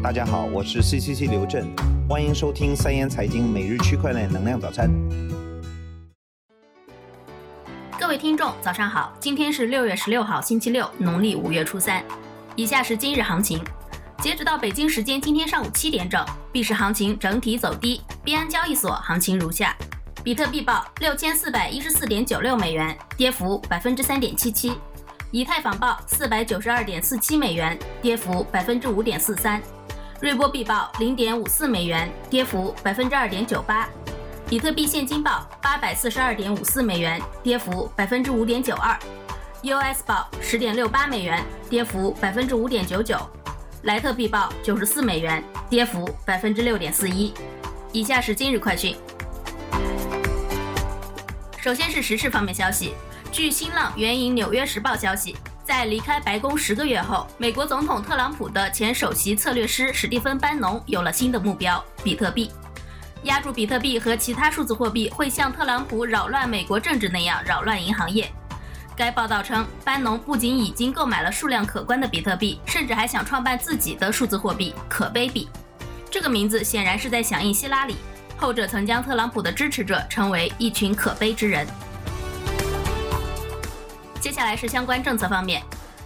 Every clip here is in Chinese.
大家好，我是 CCC 刘震，欢迎收听三言财经每日区块链能量早餐。各位听众，早上好，今天是六月十六号，星期六，农历五月初三。以下是今日行情，截止到北京时间今天上午七点整，币市行情整体走低。币安交易所行情如下：比特币报六千四百一十四点九六美元，跌幅百分之三点七七；以太坊报四百九十二点四七美元，跌幅百分之五点四三。瑞波币报零点五四美元，跌幅百分之二点九八；比特币现金报八百四十二点五四美元，跌幅百分之五点九二；US 报十点六八美元，跌幅百分之五点九九；莱特币报九十四美元，跌幅百分之六点四一。以下是今日快讯。首先是时事方面消息，据新浪援引《纽约时报》消息。在离开白宫十个月后，美国总统特朗普的前首席策略师史蒂芬·班农有了新的目标——比特币。压住比特币和其他数字货币会像特朗普扰乱美国政治那样扰乱银行业。该报道称，班农不仅已经购买了数量可观的比特币，甚至还想创办自己的数字货币“可悲币”。这个名字显然是在响应希拉里，后者曾将特朗普的支持者称为一群可悲之人。接下来是相关政策方面。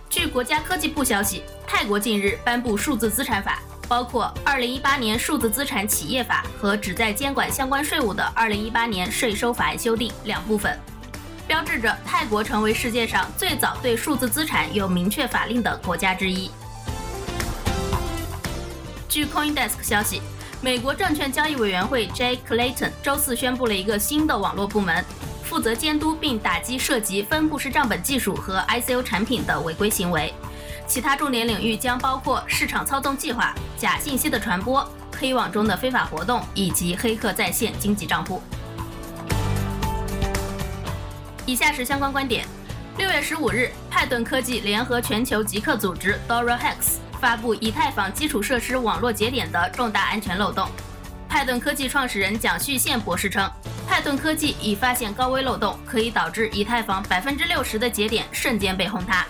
据国家科技部消息，泰国近日颁布数字资产法，包括2018年数字资产企业法和旨在监管相关税务的2018年税收法案修订两部分，标志着泰国成为世界上最早对数字资产有明确法令的国家之一。据 CoinDesk 消息，美国证券交易委员会 Jay Clayton 周四宣布了一个新的网络部门。负责监督并打击涉及分布式账本技术和 ICO 产品的违规行为，其他重点领域将包括市场操纵计划、假信息的传播、黑网中的非法活动以及黑客在线经济账户。以下是相关观点：六月十五日，派顿科技联合全球极客组织 DoraHex 发布以太坊基础设施网络节点的重大安全漏洞。派顿科技创始人蒋旭宪博士称。派顿科技已发现高危漏洞，可以导致以太坊百分之六十的节点瞬间被轰塌。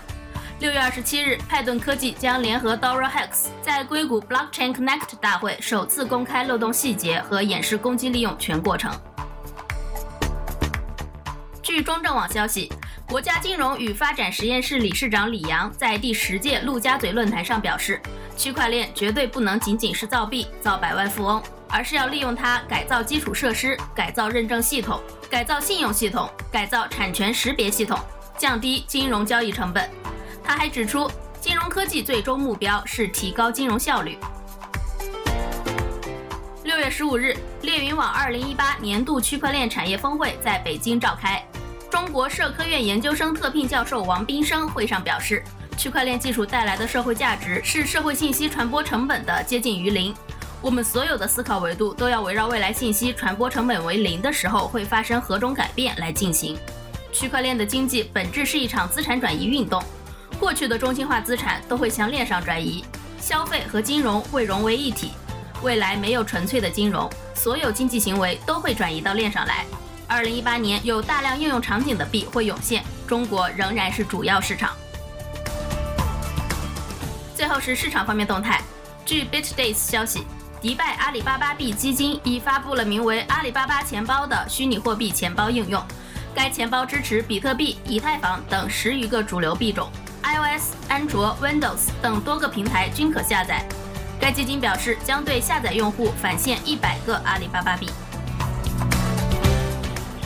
六月二十七日，派顿科技将联合 DoraHex 在硅谷 Blockchain Connect 大会首次公开漏洞细节和演示攻击利用全过程。据中证网消息，国家金融与发展实验室理事长李阳在第十届陆家嘴论坛上表示，区块链绝对不能仅仅是造币、造百万富翁。而是要利用它改造基础设施、改造认证系统、改造信用系统、改造产权识别系统，降低金融交易成本。他还指出，金融科技最终目标是提高金融效率。六月十五日，猎云网二零一八年度区块链产业峰会在北京召开。中国社科院研究生特聘教授王斌生会上表示，区块链技术带来的社会价值是社会信息传播成本的接近于零。我们所有的思考维度都要围绕未来信息传播成本为零的时候会发生何种改变来进行。区块链的经济本质是一场资产转移运动，过去的中心化资产都会向链上转移，消费和金融会融为一体。未来没有纯粹的金融，所有经济行为都会转移到链上来。二零一八年有大量应用场景的币会涌现，中国仍然是主要市场。最后是市场方面动态，据 BitDays 消息。迪拜阿里巴巴币基金已发布了名为“阿里巴巴钱包”的虚拟货币钱包应用。该钱包支持比特币、以太坊等十余个主流币种，iOS、安卓、Windows 等多个平台均可下载。该基金表示，将对下载用户返现一百个阿里巴巴币。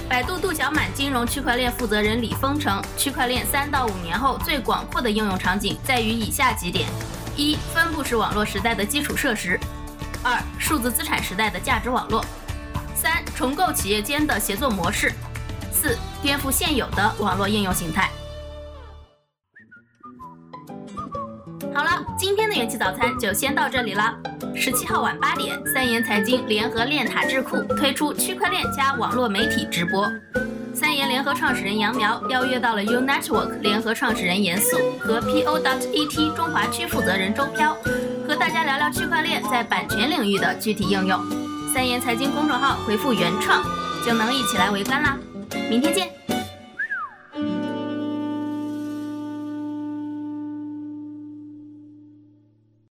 百度度小满金融区块链负责人李峰称，区块链三到五年后最广阔的应用场景在于以下几点：一、分布式网络时代的基础设施。二、数字资产时代的价值网络；三、重构企业间的协作模式；四、颠覆现有的网络应用形态。好了，今天的元气早餐就先到这里了。十七号晚八点，三言财经联合链塔智库推出区块链加网络媒体直播。三言联合创始人杨苗邀约到了 U Network 联合创始人严肃和 P O. E T 中华区负责人周飘。和大家聊聊区块链在版权领域的具体应用。三言财经公众号回复“原创”就能一起来围观啦！明天见。